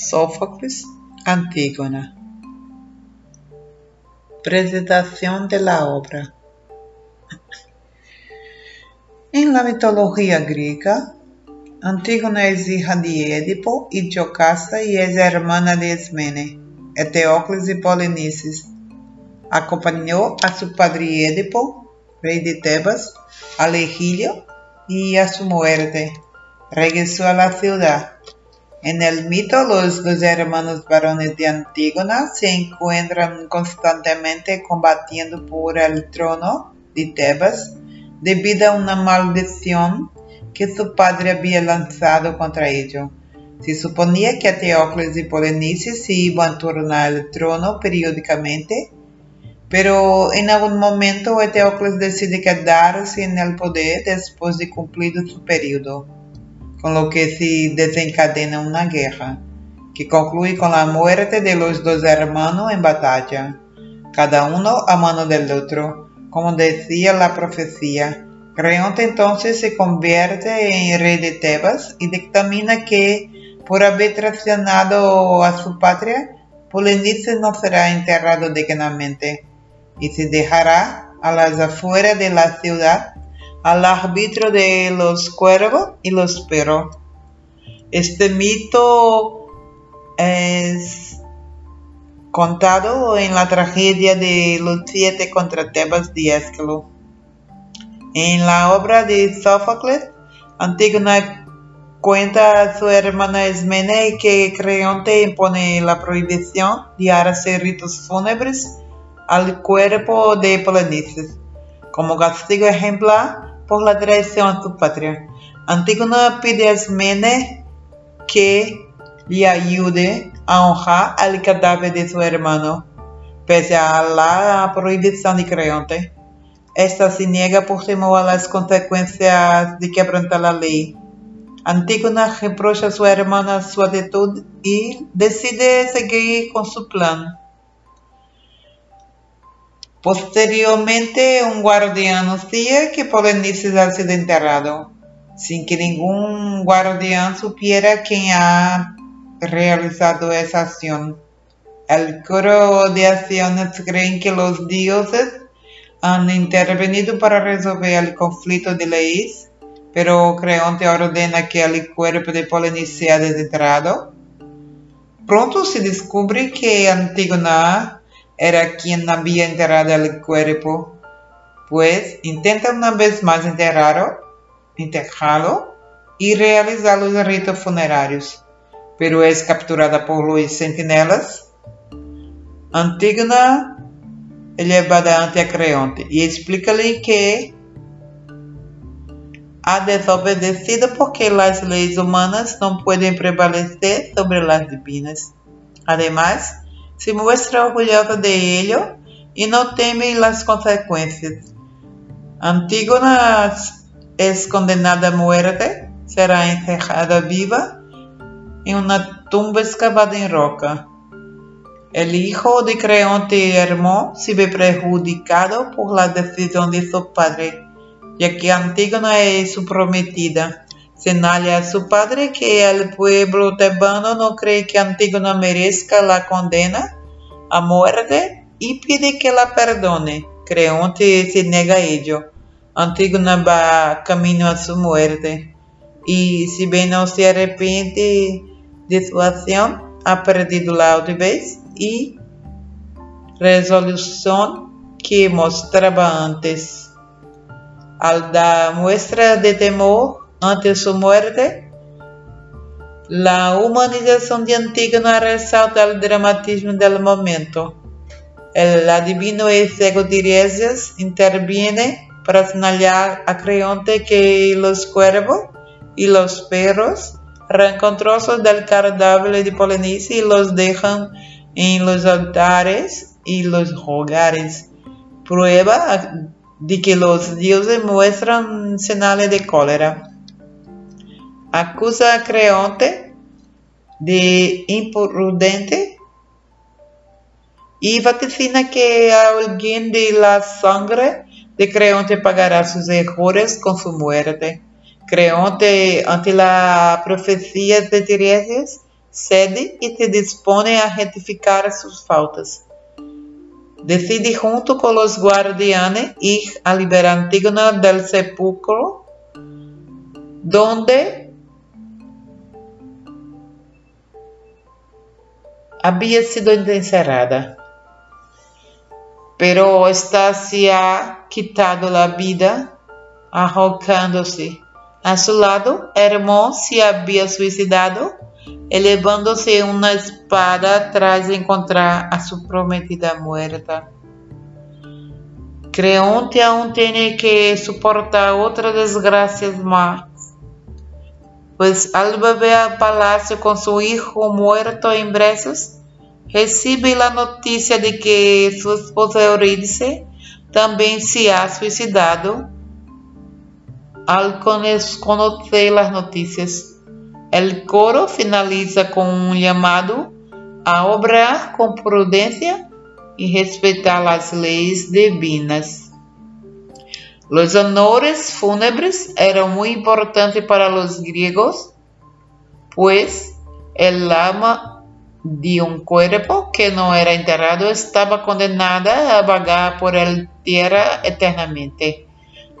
Sófocles, Antígona. Presentación de la obra. En la mitología griega, Antígona es hija de Edipo y Yocasta y es hermana de Ismene, Eteocles y Polinices. Acompañó a su padre Edipo, rey de Tebas, al exilio y a su muerte. Regresó a la ciudad en el mito, los dos hermanos varones de Antígona se encuentran constantemente combatiendo por el trono de Tebas debido a una maldición que su padre había lanzado contra ellos. Se suponía que Teocles y Polinice se iban a turnar el trono periódicamente, pero en algún momento Teocles decide quedarse en el poder después de cumplido su periodo con lo que se desencadena una guerra, que concluye con la muerte de los dos hermanos en batalla, cada uno a mano del otro, como decía la profecía. Creonte entonces se convierte en rey de Tebas y dictamina que, por haber traicionado a su patria, Polinice no será enterrado dignamente y se dejará a las afueras de la ciudad al arbitrio de los cuervos y los perros. Este mito es contado en la tragedia de los siete contra Tebas de Esquilo. En la obra de Sófocles, Antígona cuenta a su hermana Esmene que Creonte impone la prohibición de hacer ritos fúnebres al cuerpo de Polinices. Como castigo ejemplar, por la traición a su patria. Antígona pide a Ismene que le ayude a honrar al cadáver de su hermano, pese a la prohibición de Creonte. Esta se niega por temor a las consecuencias de quebrantar la ley. Antígona reprocha a su hermana su actitud y decide seguir con su plan. Posteriormente, un guardián anuncia que Polinices ha sido enterrado, sin que ningún guardián supiera quién ha realizado esa acción. El coro de acciones creen que los dioses han intervenido para resolver el conflicto de leyes, pero Creonte ordena que el cuerpo de Polinices sea desenterrado. Pronto se descubre que Antígona era quien había enterrado el cuerpo, pues intenta una vez más enterrarlo, enterrarlo y realizar los ritos funerarios, pero es capturada por los centinelas. Antígona é llevada ante Creonte y explica-lhe que ha desobedecido porque las leyes humanas no pueden prevalecer sobre las divinas. Además, se muestra orgulhosa de ello y no teme las consecuencias. Antígona es condenada a muerte, será enterrada viva en una tumba excavada en roca. El hijo de Creonte Hermón se ve perjudicado por la decisión de su padre, ya que Antígona es su prometida. Señala a su padre que el pueblo tebano no cree que Antígona merezca la condena a muerte y pide que la perdone. Creonte se nega a ello. Antígona va camino a su muerte y si bien no se arrepiente de su acción, ha perdido la altivez y resolución que mostraba antes. Al dar muestra de temor ante su muerte, la humanización de Antígona resalta el dramatismo del momento. El adivino y ciego interviene para señalar a Creonte que los cuervos y los perros arrancan del cadáver de Polinice y los dejan en los altares y los hogares. Prueba de que los dioses muestran señales de cólera acusa a Creonte de imprudente y vaticina que alguien de la sangre de Creonte pagará sus errores con su muerte. Creonte, ante la profecía de Tiresias, cede y se dispone a rectificar sus faltas. Decide junto con los guardianes ir a liberar Antígona del sepulcro, donde había sido encerrada. Pero esta se ha quitado la vida arrojando-se. A su lado, Hermón se había suicidado, elevándose una espada tras encontrar a su prometida muerta. Creonte aún tiene que soportar otras desgracias más, pues al volver al palacio con su hijo muerto en brazos, recibe la noticia de que su esposa Eurídice también se ha suicidado al conocer las noticias. El coro finaliza con un llamado a obrar con prudencia y respetar las leyes divinas. Los honores fúnebres eran muy importantes para los griegos, pues el alma de un cuerpo que no era enterrado estaba condenada a vagar por el tierra eternamente.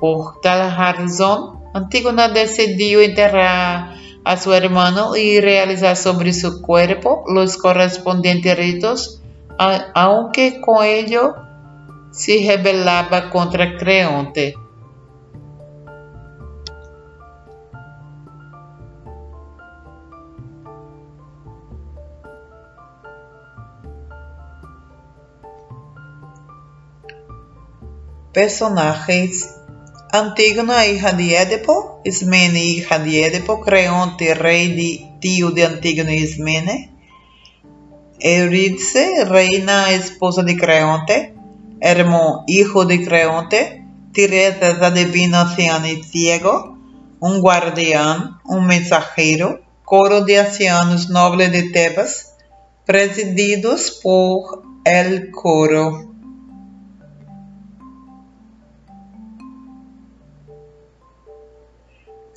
Por tal razón, Antígona decidió enterrar a su hermano y realizar sobre su cuerpo los correspondientes ritos, aunque con ello se rebelaba contra Creonte. Personajes Antígona, hija de Edipo, Ismene, hija de Edipo, Creonte, rey de, tío de Antígona y Ismene, Eurídice, reina, esposa de Creonte, Hermón, hijo de Creonte, Tiresias, divino anciano y ciego, un guardián, un mensajero, coro de ancianos nobles de Tebas, presididos por el coro.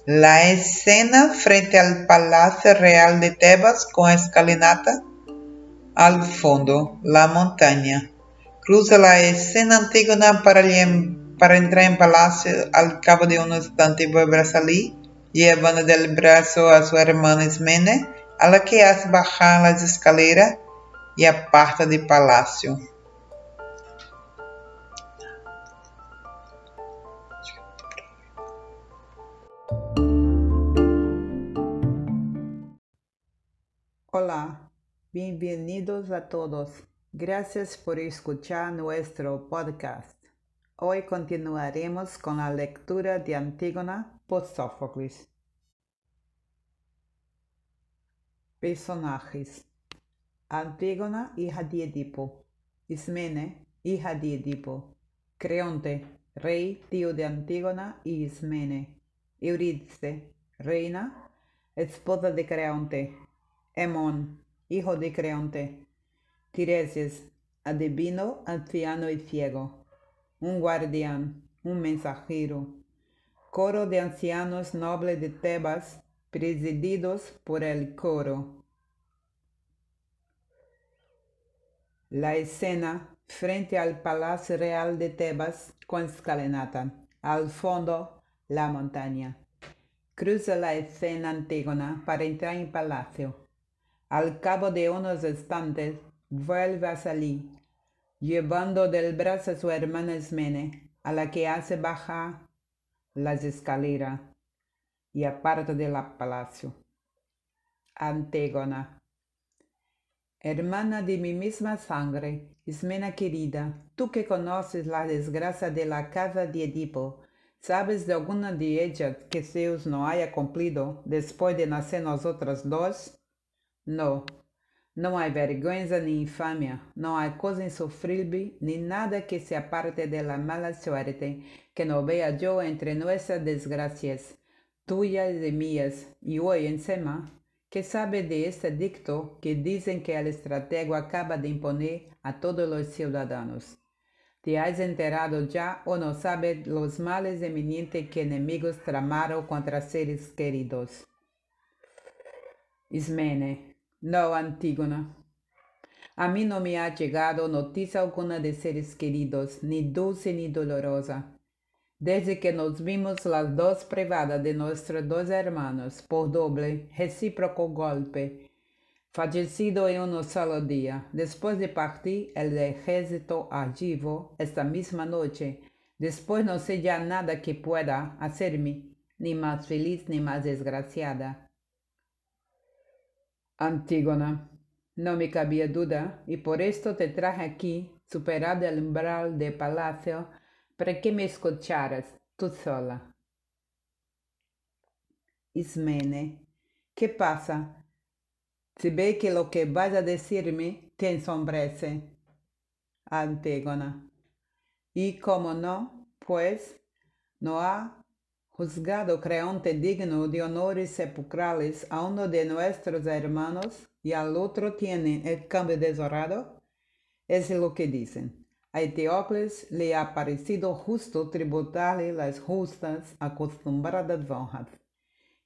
La escena frente al Palacio Real de Tebas con escalinata al fondo, la montaña. Cruza la escena Antígona para, para entrar en palacio. Al cabo de un instante vuelve a salir, llevando del brazo a su hermana Ismene, a la que hace bajar las escaleras y aparta del palacio. Hola, bienvenidos a todos. Gracias por escuchar nuestro podcast. Hoy continuaremos con la lectura de Antígona por Sófocles. Personajes: Antígona, hija de Edipo. Ismene, hija de Edipo. Creonte, rey, tío de Antígona y Ismene. Eurídice, reina, esposa de Creonte Hemón, hijo de Creonte, Tiresias, adivino, anciano y ciego, un guardián, un mensajero, coro de ancianos nobles de Tebas, presididos por el coro. La escena frente al Palacio Real de Tebas con escalinata, al fondo la montaña. Cruza la escena Antígona para entrar en palacio. Al cabo de unos instantes, vuelve a salir, llevando del brazo a su hermana Ismene, a la que hace bajar las escaleras y aparta del palacio. Antígona. Hermana de mi misma sangre, Ismena querida, tú que conoces la desgracia de la casa de Edipo, ¿sabes de alguna de ellas que Zeus no haya cumplido después de nacer nosotras dos? No, não há vergüenza ni infamia, não há cosa insufrible ni nada que se aparte de la mala suerte que no vea yo entre nuestras desgracias, tuyas y mías, y hoy encima, que sabe de este dicto que dicen que el estratego acaba de imponer a todos los ciudadanos. ¿Te has enterado ya o no sabes los males eminentes que enemigos tramaron contra seres queridos? Ismene, No, Antígona. A mí no me ha llegado noticia alguna de seres queridos, ni dulce ni dolorosa. Desde que nos vimos las dos privadas de nuestros dos hermanos por doble, recíproco golpe, fallecido en un solo día, después de partir el ejército argivo esta misma noche, después no sé ya nada que pueda hacerme ni más feliz ni más desgraciada. Antígona. No me cabía duda, y por esto te traje aquí, superado el umbral del palacio, para que me escucharas, tú sola. Ismene, ¿qué pasa? Si ve que lo que vas a decirme te ensombrece. Antígona. Y como no, pues, no ha juzgado Creonte digno de honores sepulcrales a uno de nuestros hermanos y al otro tienen el cambio deshonrado? Es lo que dicen. A Eteocles le ha parecido justo tributarle las justas acostumbradas honras,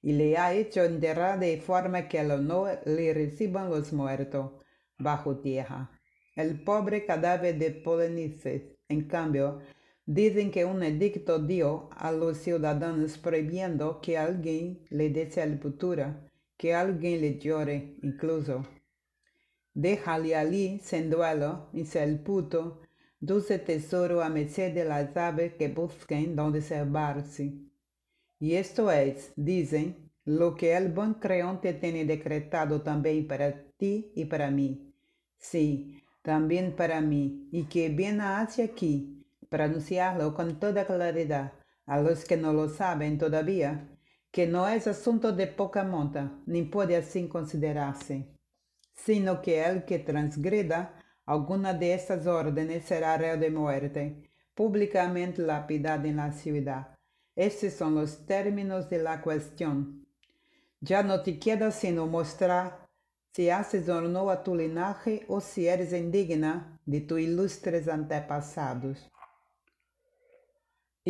y le ha hecho enterrar de forma que el honor le reciban los muertos bajo tierra. El pobre cadáver de Polinices, en cambio, Dicen que un edicto dio a los ciudadanos prohibiendo que alguien le dé sepultura, que alguien le llore incluso. Déjale allí sin duelo y sepulto, dulce tesoro a merced de las aves que busquen donde salvarse. Y esto es, dicen, lo que el buen creonte tiene decretado también para ti y para mí. Sí, también para mí, y que viene hacia aquí para anunciarlo con toda claridad a los que no lo saben todavía, que no es asunto de poca monta, ni puede así considerarse, sino que el que transgreda alguna de estas órdenes será reo de muerte, públicamente lapidado en la ciudad. Estos son los términos de la cuestión. Ya no te queda sino mostrar si haces honor a tu linaje o si eres indigna de tus ilustres antepasados.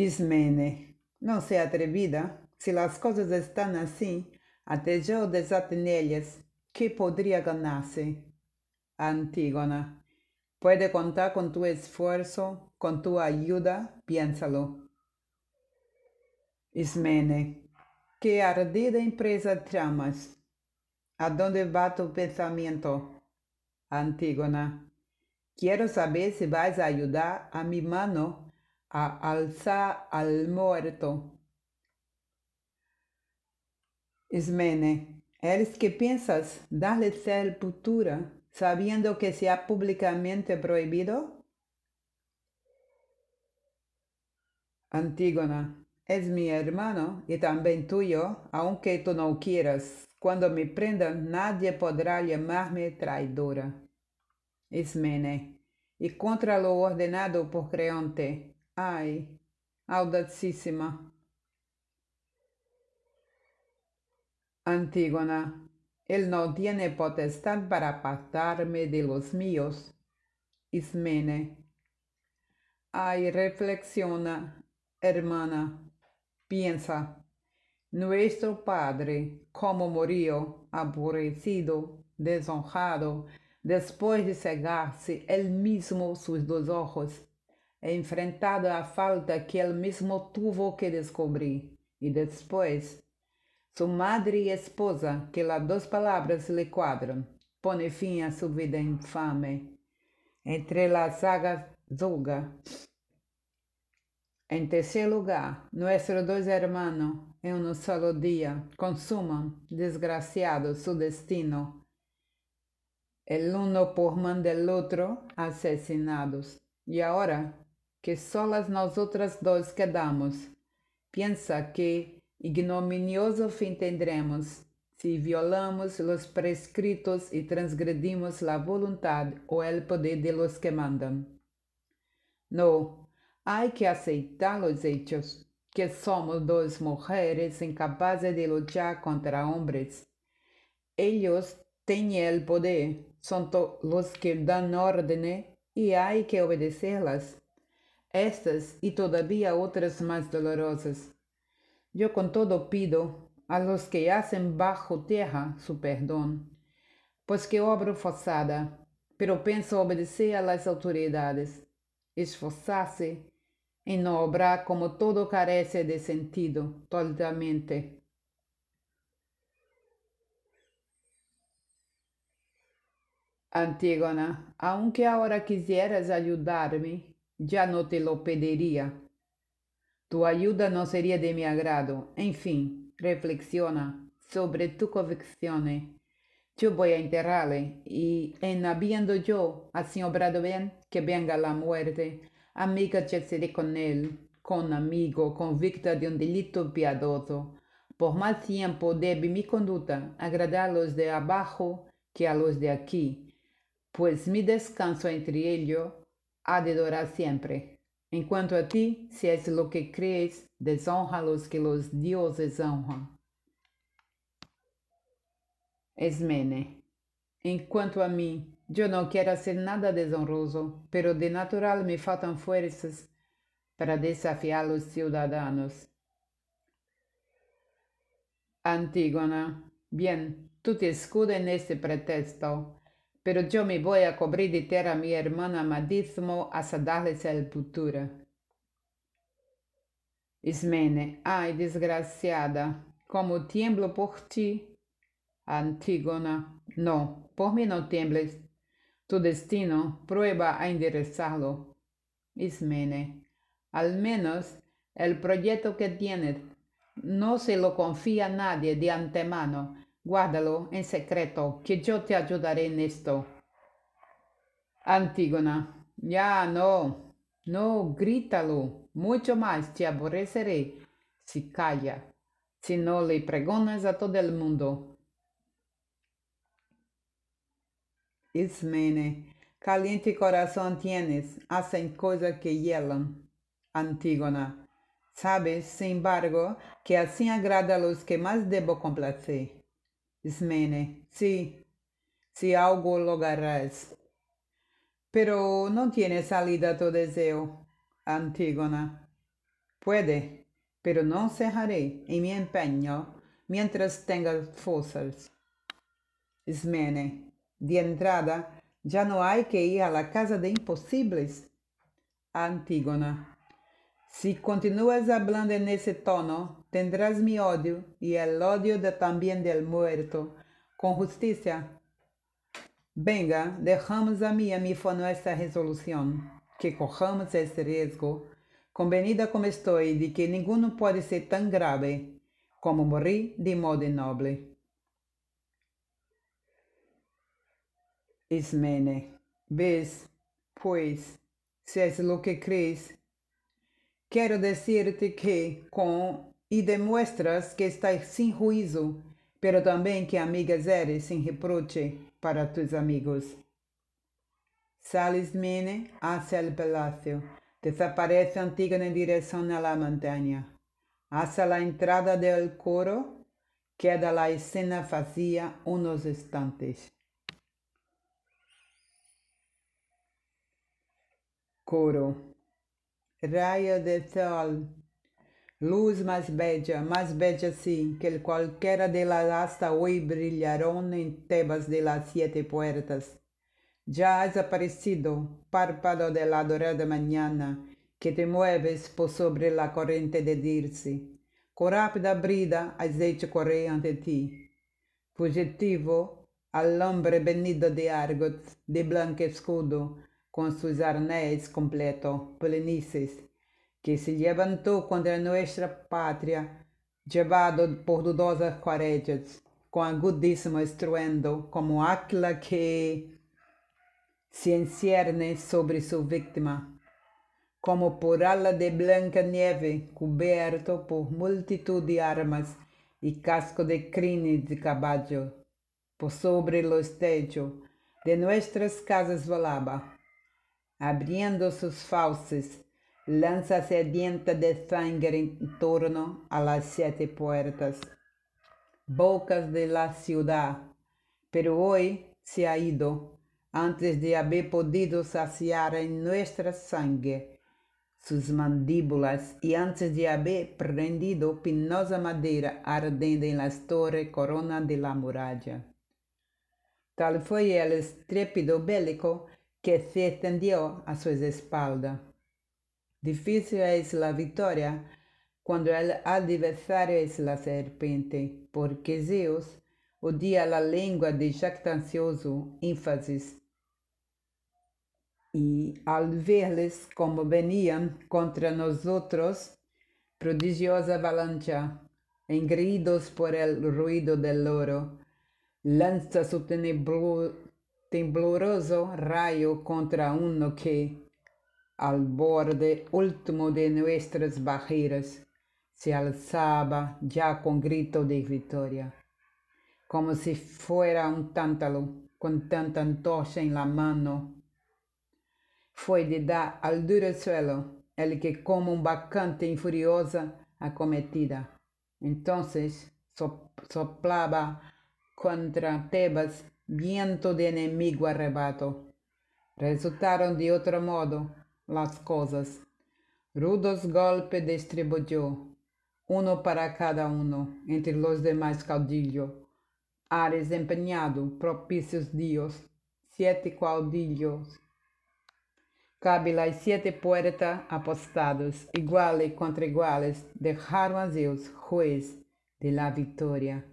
Ismene, não se atrevida, se as coisas estão assim, até eu desate nelas, que poderia ganhar-se? Antígona, pode contar com tu esforço, com tua ajuda, piénsalo. Ismene, que ardida empresa tramas? Aonde va tu pensamento? Antígona, quero saber se vais ajudar a mi mano a alzar al muerto. Ismene, ¿eres que piensas darle sepultura sabiendo que se ha públicamente prohibido? Antígona, es mi hermano y también tuyo, aunque tú no quieras. Cuando me prendan, nadie podrá llamarme traidora. Ismene, y contra lo ordenado por Creonte, Ay, audacísima. Antígona, él no tiene potestad para apartarme de los míos. Ismene. Ay, reflexiona, hermana, piensa. Nuestro Padre, como murió, aborrecido, deshonrado, después de cegarse él mismo sus dos ojos, enfrentado a falta que él mismo tuvo que descubrir, y después su madre y esposa, que las dos palabras le cuadran, pone fin a su vida infame. Entre las sagas Zulga. En tercer lugar, nuestros dos hermanos, en un solo día, consuman, desgraciados, su destino. El uno por mano del otro, asesinados. Y ahora, que solas nosotras dos quedamos. Pensa que ignominioso fim tendremos se violamos los prescritos y transgredimos la voluntad o el poder de los que mandan. No, hay que aceitar los hechos, que somos dos mujeres incapaces de luchar contra hombres. Ellos tienen el poder, son los que dan orden y hay que obedecerlas estas y todavía otras más dolorosas. Yo con todo pido a los que hacen bajo tierra su perdón, pues que obro forzada, pero penso obedecer a las autoridades, esforzarse en no obrar como todo carece de sentido totalmente. Antígona, aunque ahora quisieras ayudarme, ya no te lo pediría. Tu ayuda no sería de mi agrado. En fin, reflexiona sobre tu convicciones. Yo voy a enterrarle y en habiendo yo así obrado bien, que venga la muerte, amiga ya seré con él, con amigo, convicta de un delito piadoso. Por más tiempo debe mi conducta agradar a los de abajo que a los de aquí pues mi descanso entre ellos ha de durar siempre. En cuanto a ti, si es lo que crees, deshonra a los que los dioses honran. Esmene. En cuanto a mí, yo no quiero hacer nada deshonroso, pero de natural me faltan fuerzas para desafiar a los ciudadanos. Antígona. Bien, tú te escudas en este pretexto pero yo me voy a cubrir de ter a mi hermana amadísimo hasta darle sepultura. Ismene, ay, desgraciada, como tiemblo por ti. Antígona, no, por mí no tiembles. Tu destino prueba a enderezarlo. Ismene, al menos el proyecto que tienes no se lo confía nadie de antemano, Guárdalo en secreto, que yo te ayudaré en esto. Antígona, ya no, no, grítalo, mucho más te aborreceré si calla, si no le pregonas a todo el mundo. Ismene, caliente corazón tienes, hacen cosas que hielan. Antígona, sabes, sin embargo, que así agrada a los que más debo complacer. Ismene, sí, si algo lograrás. Pero no tiene salida tu deseo, Antígona. Puede, pero no cejaré en mi empeño mientras tenga fuerzas. Ismene, de entrada, ya no hay que ir a la casa de imposibles. Antígona, si continúas hablando en ese tono, tendrás mi odio y el odio de, también del muerto, con justicia. Venga, dejamos a mí a mí fue nuestra resolución, que cojamos este riesgo, convenida como estoy de que ninguno puede ser tan grave como morir de modo noble. Ismene, ves, pues, si es lo que crees, Quiero decirte que con y demuestras que estás sin juicio, pero también que amigas eres sin reproche para tus amigos. Sales Mene hacia el palacio. Desaparece Antígona en dirección a la montaña. Hacia la entrada del coro queda la escena vacía unos instantes. Coro raia de sol, luz más bella, más bella sí, que cualquiera de las hasta hoy brillaron en Tebas de las siete puertas. Ya has aparecido, párpado de la dorada mañana, que te mueves por sobre la corriente de Dirce. Con rápida brida has hecho correr ante ti. Fugitivo, al hombre venido de Argot, de blanco escudo, con sus arnés completo, plenices, que se levantó contra nuestra patria, llevado por dudosas cuarellas, con agudísimo estruendo, como áquila que se encierne sobre su víctima, como por ala de blanca nieve, cubierto por multitud de armas y casco de crines de caballo, por sobre los techos de nuestras casas volaba abriendo sus fauces, lanza sedienta de sangre en torno a las siete puertas, bocas de la ciudad, pero hoy se ha ido antes de haber podido saciar en nuestra sangre sus mandíbulas y antes de haber prendido pinosa madera ardiendo en las torres corona de la muralla. Tal fue el estrépido bélico que se extendió a su espalda. Difícil es la victoria cuando el adversario es la serpiente, porque Zeus odia la lengua de jactancioso énfasis. Y al verles como venían contra nosotros, prodigiosa avalancha, engreídos por el ruido del oro, lanza su tembloroso rayo contra uno que, al borde último de nuestras barreras, se alzaba ya con grito de victoria, como si fuera un tántalo con tanta antorcha en la mano. Fue de dar al duro suelo el que como un bacante furiosa acometida. Entonces soplaba contra Tebas viento de enemigo arrebato. Resultaron de otro modo las cosas. Rudos golpes distribuyó, uno para cada uno, entre los demás caudillos. Ha desempeñado propicios dios, siete caudillos. Cabe las siete puertas apostadas, iguales contra iguales, dejaron a Zeus, juez de la victoria.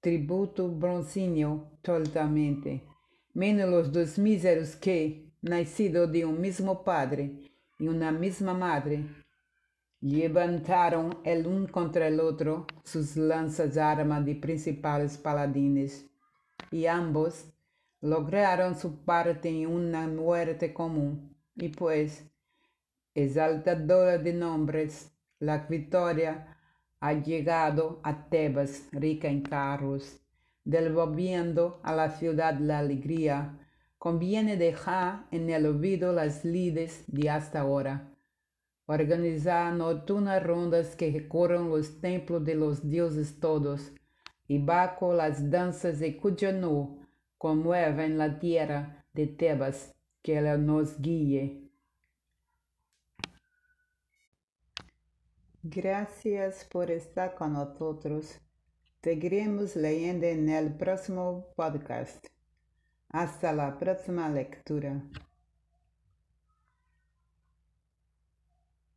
Tributo broncíneo totalmente, menos los dos míseros que, nacido de un mismo padre y una misma madre, levantaron el un contra el otro sus lanzas armas de principales paladines, y ambos lograron su parte en una muerte común, y pues, exaltadora de nombres, la victoria ha llegado a Tebas rica en carros, devolviendo a la ciudad la alegría, conviene dejar en el olvido las lides de hasta ahora organizar nocturnas rondas que recorran los templos de los dioses todos, y bajo las danzas de cuyo no conmueven la tierra de Tebas, que Él nos guíe. Gracias por estar con nosotros. Seguiremos leyendo en el próximo podcast. Hasta la próxima lectura.